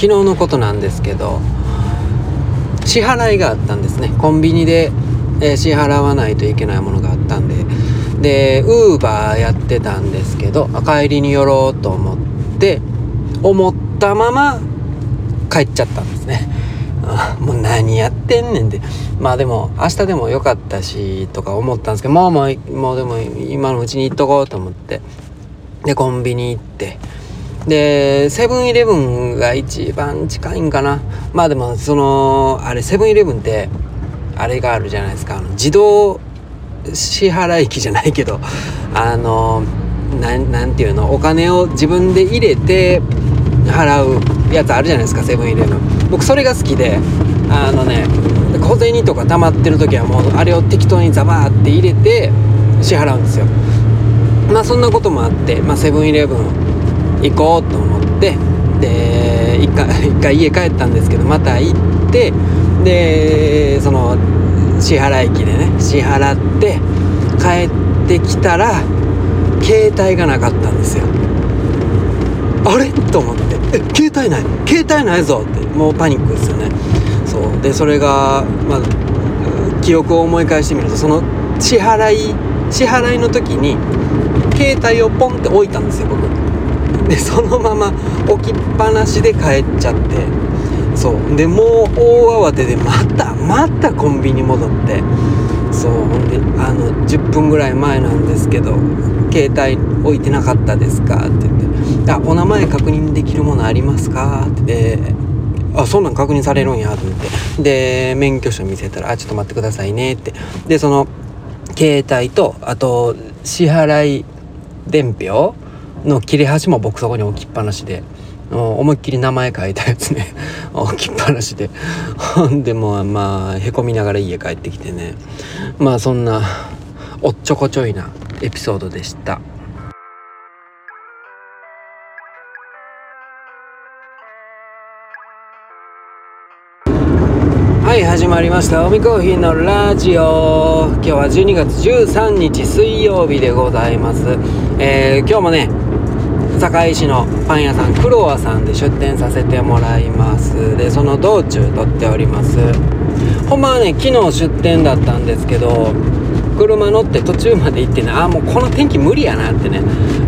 昨日のことなんですけど支払いがあったんですね。コンビニで、えー、支払わないといけないものがあったんで。でウーバーやってたんですけど帰りに寄ろうと思って思ったまま帰っちゃったんですね。もう何やってんねんで。まあでも明日でもよかったしとか思ったんですけどもうもうでも今のうちに行っとこうと思って。でコンビニ行ってでセブンイレブンが一番近いんかな。まあでもそのあれセブンイレブンってあれがあるじゃないですか。あの自動支払い機じゃないけどあのなんていうの？お金を自分で入れて払うやつあるじゃないですかセブンイレブン。僕それが好きであのね小銭とか溜まってる時はもうあれを適当にザバーって入れて支払うんですよ。まあそんなこともあってまあセブンイレブン行こうと思ってで一回 一回家帰ったんですけどまた行ってでその支払い機でね支払って帰ってきたら携帯がなかったんですよ。あれ？と思って「え携帯ない？携帯ないぞ」って。もうパニックですよね。そう。でそれがまあ記憶を思い返してみるとその支払い支払いの時に携帯をポンって置いたんですよ僕。でそのまま置きっぱなしで帰っちゃって。そう。でもう大慌てでまたまたコンビニ戻って。そう。ほんであの10分ぐらい前なんですけど「携帯置いてなかったですか?」って言って「あお名前確認できるものありますか?」って。あそんなん確認されるんやと思って。で免許証見せたら「あちょっと待ってくださいね」って。でその携帯とあと支払い伝票の切れ端も僕そこに置きっぱなしで思いっきり名前書いたやつね。置きっぱなしで。ほ んでもまあへこみながら家帰ってきてね。まあそんなおっちょこちょいなエピソードでした。はい始まりました。おみコーヒーのラジオ。今日は12月13日水曜日でございます、えー、今日もね堺市のパン屋さんクロワさんで出店させてもらいます。でその道中撮っております。ほんまはね昨日出店だったんですけど車乗って途中まで行ってねああもうこの天気無理やなってね。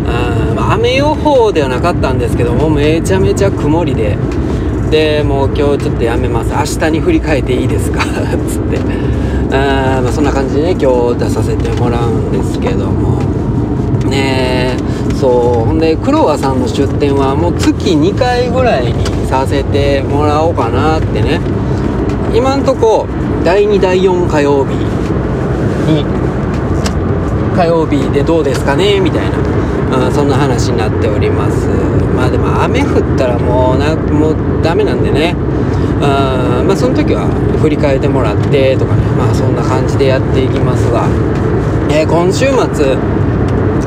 あ、雨予報ではなかったんですけどもめちゃめちゃ曇りで。でもう今日ちょっとやめます。明日に振り返っていいですか？っ つって。あ、まあ、そんな感じでね今日出させてもらうんですけども。ねえそうほんで黒川さんの出店はもう月2回ぐらいにさせてもらおうかなってね。今んとこ第2第4火曜日に火曜日でどうですかねみたいな。まあそんな話になっております。まあでも雨降ったらもうなもうダメなんでね。あまあその時は振り返ってもらってとかね。まあそんな感じでやっていきますが、えー、今週末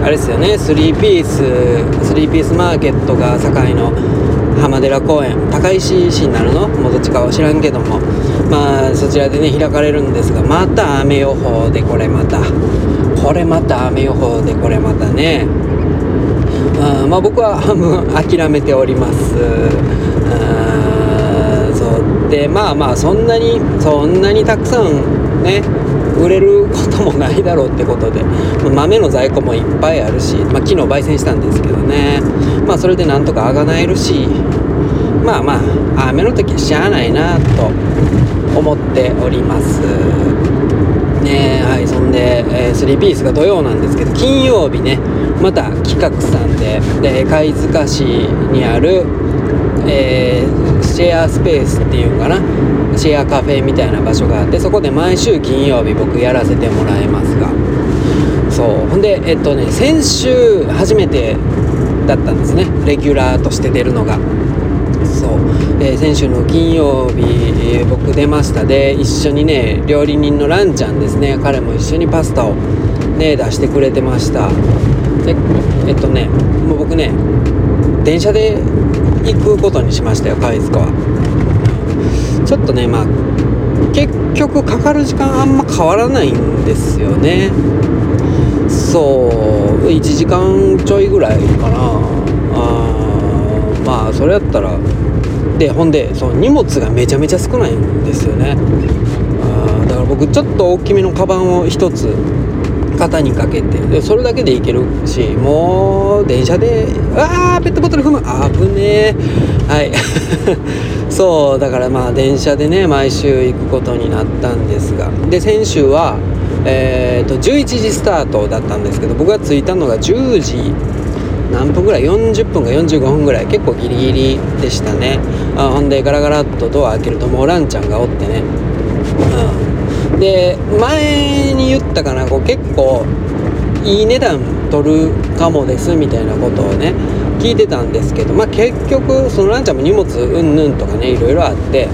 あれですよね3ピース3ピースマーケットが堺の浜寺公園高石市になるの？もうどっちかは知らんけども。まあそちらでね開かれるんですがまた雨予報でこれまた。これまた雨予報でこれまたね。あまあ僕は半分諦めております。あそう。でまあまあそんなにそんなにたくさんね売れることもないだろうってことで、豆の在庫もいっぱいあるし、まあ、昨日焙煎したんですけどね。まあそれでなんとかあがなえるしまあまあ雨の時はしゃあないなと思っております。ねはいそんで、えー、3ピースが土曜なんですけど金曜日ねまた企画さんでで貝塚市にある、えー、シェアスペースっていうのかなシェアカフェみたいな場所があってそこで毎週金曜日僕やらせてもらいますが。そう。ほんでえっとね先週初めてだったんですね。レギュラーとして出るのが。そう、えー、先週の金曜日、僕出ましたで一緒にね料理人のランちゃんですね。彼も一緒にパスタをね出してくれてました。でえっとねもう僕ね電車で行くことにしましたよ貝塚は。ちょっとねまあ結局かかる時間あんま変わらないんですよね。そう1時間ちょいぐらいかな。あまあそれやったらでほんでその荷物がめちゃめちゃ少ないんですよね。あだから僕ちょっと大きめのカバンを1つ肩にかけて。でそれだけでいけるしもう電車であーペットボトル踏む。あぶねえ。はい。そうだからまあ電車でね毎週行くことになったんですが。で先週はえーと、11時スタートだったんですけど僕が着いたのが10時何分ぐらい？40分か45分ぐらい。結構ギリギリでしたね。あほんでガラガラっとドア開けるともうランちゃんがおってね、うん、で前に言ったかなこう結構いい値段取るかもですみたいなことをね聞いてたんですけどまあ結局そのランちゃんも荷物うんぬんとかねいろいろあって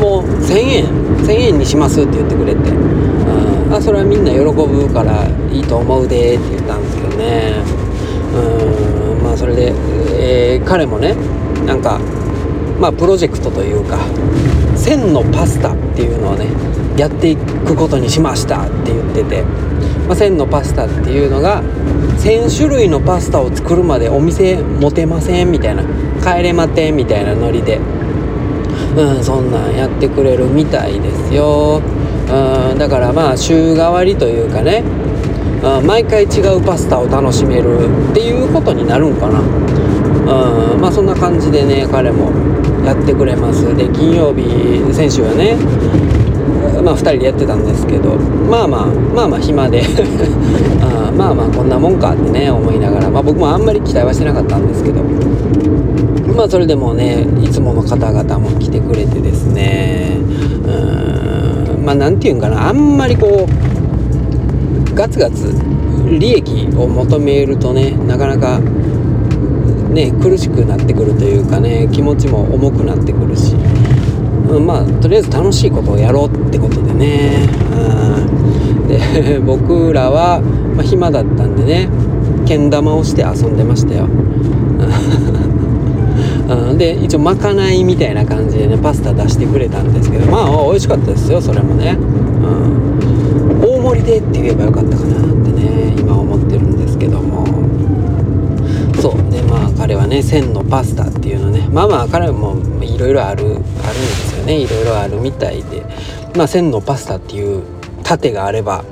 もう1000円1000円にしますって言ってくれて、あそれはみんな喜ぶからいいと思うでって言ったんですけどね。うんまあそれで、えー、彼もねなんかまあプロジェクトというか線のパスタっていうのをねやっていくことにしましたって言ってて、まあ、線のパスタっていうのが1000種類のパスタを作るまでお店持てませんみたいな帰れまてみたいなノリでうん、そんなんやってくれるみたいですよ、うん、だからまあ週替わりというかね、毎回違うパスタを楽しめるっていうことになるんかな、うん、まあそんな感じでね彼もやってくれます。で金曜日先週はねまあ2人でやってたんですけどまあまあまあまあ暇で。あ まあまあこんなもんかってね思いながらまあ僕もあんまり期待はしてなかったんですけど。まあそれでもねいつもの方々も来てくれてですね。うんまあ何て言うんかなあんまりこうガツガツ利益を求めるとねなかなかね苦しくなってくるというかね気持ちも重くなってくるし、うん、まあとりあえず楽しいことをやろうってことでね、うん、で 僕らは、まあ、暇だったんでねけん玉をして遊んでましたよ。うん、で一応まかないみたいな感じでねパスタ出してくれたんですけどまあ美味しかったですよそれもね、うん、大盛りでって言えばよかったかなってね今思ってるんですけども。彼はね千のパスタっていうのねまあまあ彼もいろいろあるあるんですよね。いろいろあるみたいで。まあ千のパスタっていう盾があれば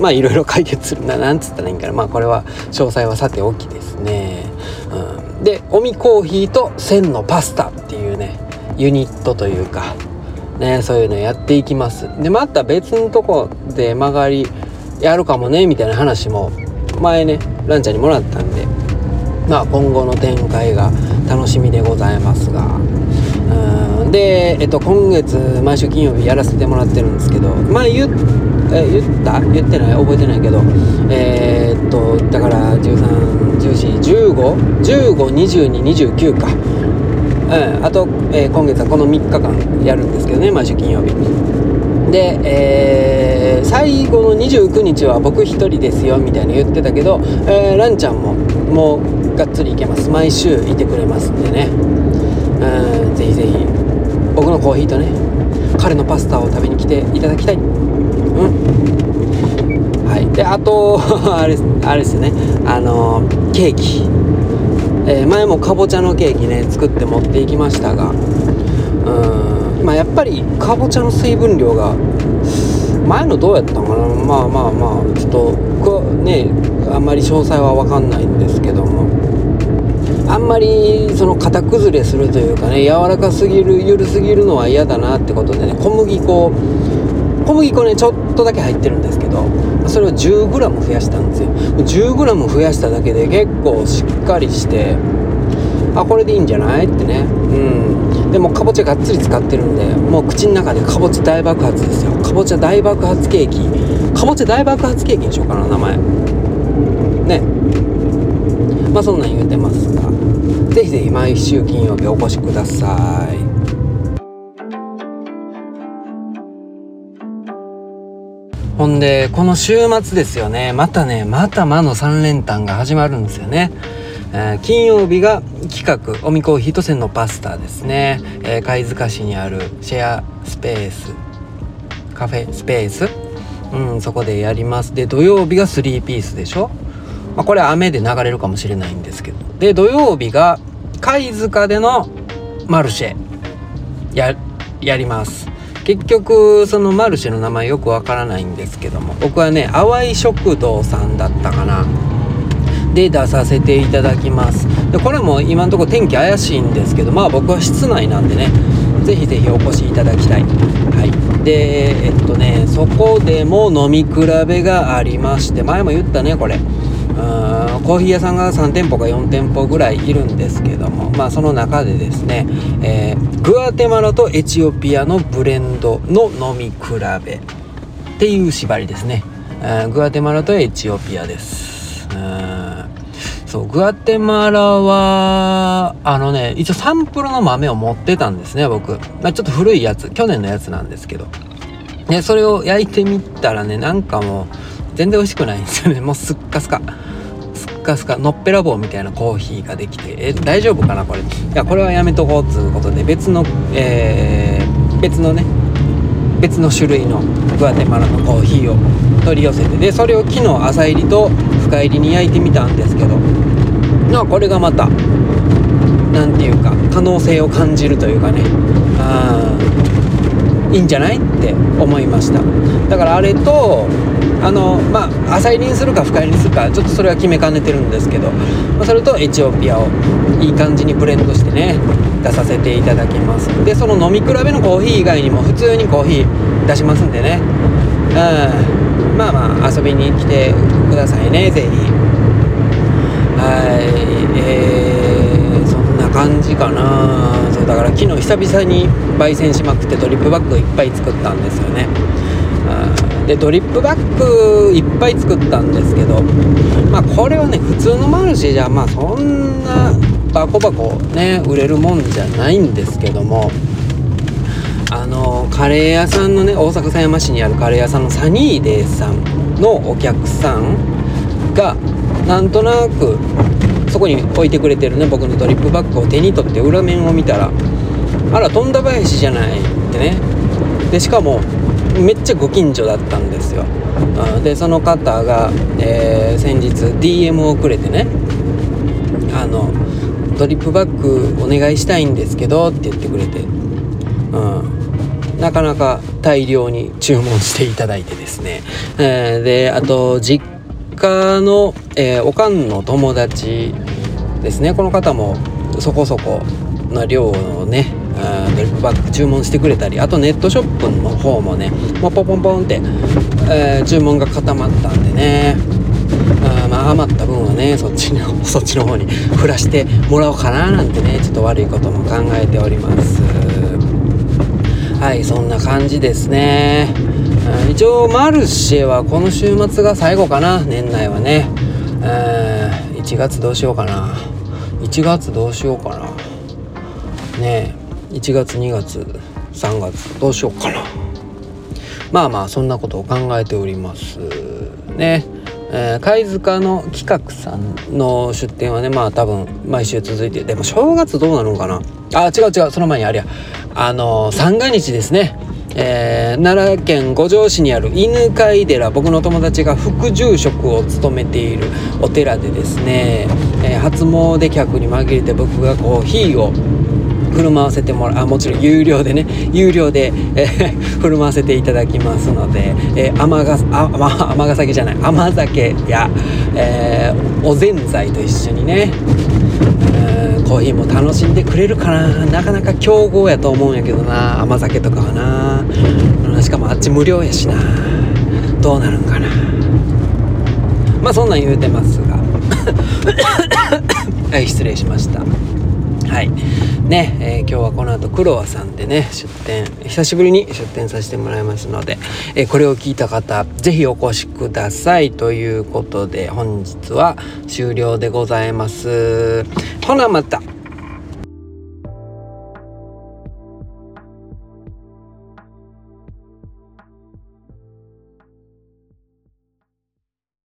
まあいろいろ解決する。ななんつったらいいんかな。まあこれは詳細はさておきですね、うん。でオミコーヒーと千のパスタっていうねユニットというかねそういうのやっていきます。でまた別のとこで曲がりやるかもねみたいな話も前ねランちゃんにもらったんでまあ今後の展開が楽しみでございますが。で、えっと、今月毎週金曜日やらせてもらってるんですけど。前言え言った？言ってない？覚えてないけど。えー、っとだから131415152229か。うんあと、えー、今月はこの3日間やるんですけどね毎週金曜日。で、えー、最後の29日は僕一人ですよみたいに言ってたけど、えー、ランちゃんももうがっつりいけます。毎週いてくれますんでね。うんぜひぜひ。僕のコーヒーとね彼のパスタを食べに来ていただきたい。うん。はい。であと あれあれですね。あのケーキ、えー、前もかぼちゃのケーキね作って持っていきましたが。うん。まあやっぱりかぼちゃの水分量が前のどうやったのかな。まあまあまあちょっとねあんまり詳細は分かんないんですけども。あんまりその型崩れするというかね柔らかすぎる緩すぎるのは嫌だなってことでね小麦粉小麦粉ねちょっとだけ入ってるんですけどそれを 10g 増やしたんですよ。10g 増やしただけで結構しっかりしてあこれでいいんじゃないってね。うん。でもかぼちゃがっつり使ってるんでもう口の中でかぼちゃ大爆発ですよ。かぼちゃ大爆発ケーキ。かぼちゃ大爆発ケーキにしようかな名前。ね。まあそんなん言うてますがぜひぜひ毎週金曜日お越しくださいほんで、この週末ですよね、またね、また魔の3連単が始まるんですよね。えー、金曜日が企画、おみコーヒーと線のパスタですね。えー、貝塚市にあるシェアスペース、カフェスペース？うん、そこでやります。で、土曜日が3ピースでしょ？まあ、これは雨で流れるかもしれないんですけど。で土曜日が貝塚でのマルシェややります。結局そのマルシェの名前よくわからないんですけども。僕はね淡い食堂さんだったかな。で出させていただきます。でこれも今のところ天気怪しいんですけどまあ僕は室内なんでねぜひぜひお越しいただきたい。はい。でえっとねそこでも飲み比べがありまして前も言ったねこれ。うんコーヒー屋さんが3店舗か4店舗ぐらいいるんですけどもまあその中でですね、えー、グアテマラとエチオピアのブレンドの飲み比べっていう縛りですね、えー、グアテマラとエチオピアです。そうグアテマラはあのね一応サンプルの豆を持ってたんですね僕、まあ、ちょっと古いやつ去年のやつなんですけど。でそれを焼いてみたらねなんかもう全然美味しくないんですよね。もうすっかすか。すっかすか。のっぺらぼうみたいなコーヒーができて。え大丈夫かなこれ。いやこれはやめとこうっつうことで。別のえー、別のね。別の種類のグアテマラのコーヒーを取り寄せて。でそれを昨日朝入りと深入りに焼いてみたんですけど。まあこれがまた何て言うか可能性を感じるというかね。あいいんじゃないって思いました。だからあれとあのまあ浅入りにするか深入りにするかちょっとそれは決めかねてるんですけど、まあ、それとエチオピアをいい感じにブレンドしてね出させていただきます。でその飲み比べのコーヒー以外にも普通にコーヒー出しますんでね。うん。まあまあ遊びに来てくださいね是非はい。えー、そんな感じかな。そうだから昨日久々に焙煎しまくってドリップバッグいっぱい作ったんですよね。でドリップバッグいっぱい作ったんですけどまあこれはね普通のマルシェじゃまあそんなバコバコね売れるもんじゃないんですけどもあのカレー屋さんのね大阪狭山市にあるカレー屋さんのサニーデーさんのお客さんがなんとなくそこに置いてくれてるね僕のドリップバッグを手に取って裏面を見たらあら富田林じゃないってね。でしかもめっちゃご近所だったんですよ。でその方が、えー、先日 DM をくれてねあのドリップバッグお願いしたいんですけどって言ってくれて、うん、なかなか大量に注文していただいてですね、えー、であと実家の、えー、おかんの友達ですね。この方もそこそこな量のねドリップバッグ注文してくれたりあとネットショップの方もねもうポンポンポンって、えー、注文が固まったんでね。あまあ余った分はねそっちの そっちの方に振らしてもらおうかななんてねちょっと悪いことも考えております。はいそんな感じですね。一応マルシェはこの週末が最後かな年内はね。1月どうしようかな。1月どうしようかな。ねえ。1月2月3月どうしようかな。まあまあそんなことを考えております。ね。えー、貝塚の企画さんの出店はねまあ多分毎週続いてでも正月どうなのかな。あ違う違うその前にありゃあのー、三が日ですね。えー、奈良県五条市にある犬飼寺僕の友達が副住職を務めているお寺でですね、えー、初詣客に紛れて僕がコーヒーを振る舞わせてもらうあもちろん有料でね有料で、えー、振る舞わせていただきますので、えー、甘があ、ま、甘酒じゃない甘酒や、えー、おぜんざいと一緒にね、コーヒーも楽しんでくれるかな。なかなか競合やと思うんやけどな甘酒とかはな。しかもあっち無料やしな。どうなるんかな。まあそんなん言うてますが。はい失礼しました。はい。ね、えー、今日はこの後クロワさんでね出店久しぶりに出店させてもらいますので、えー、これを聞いた方是非お越しください。ということで本日は終了でございます。ほなまた。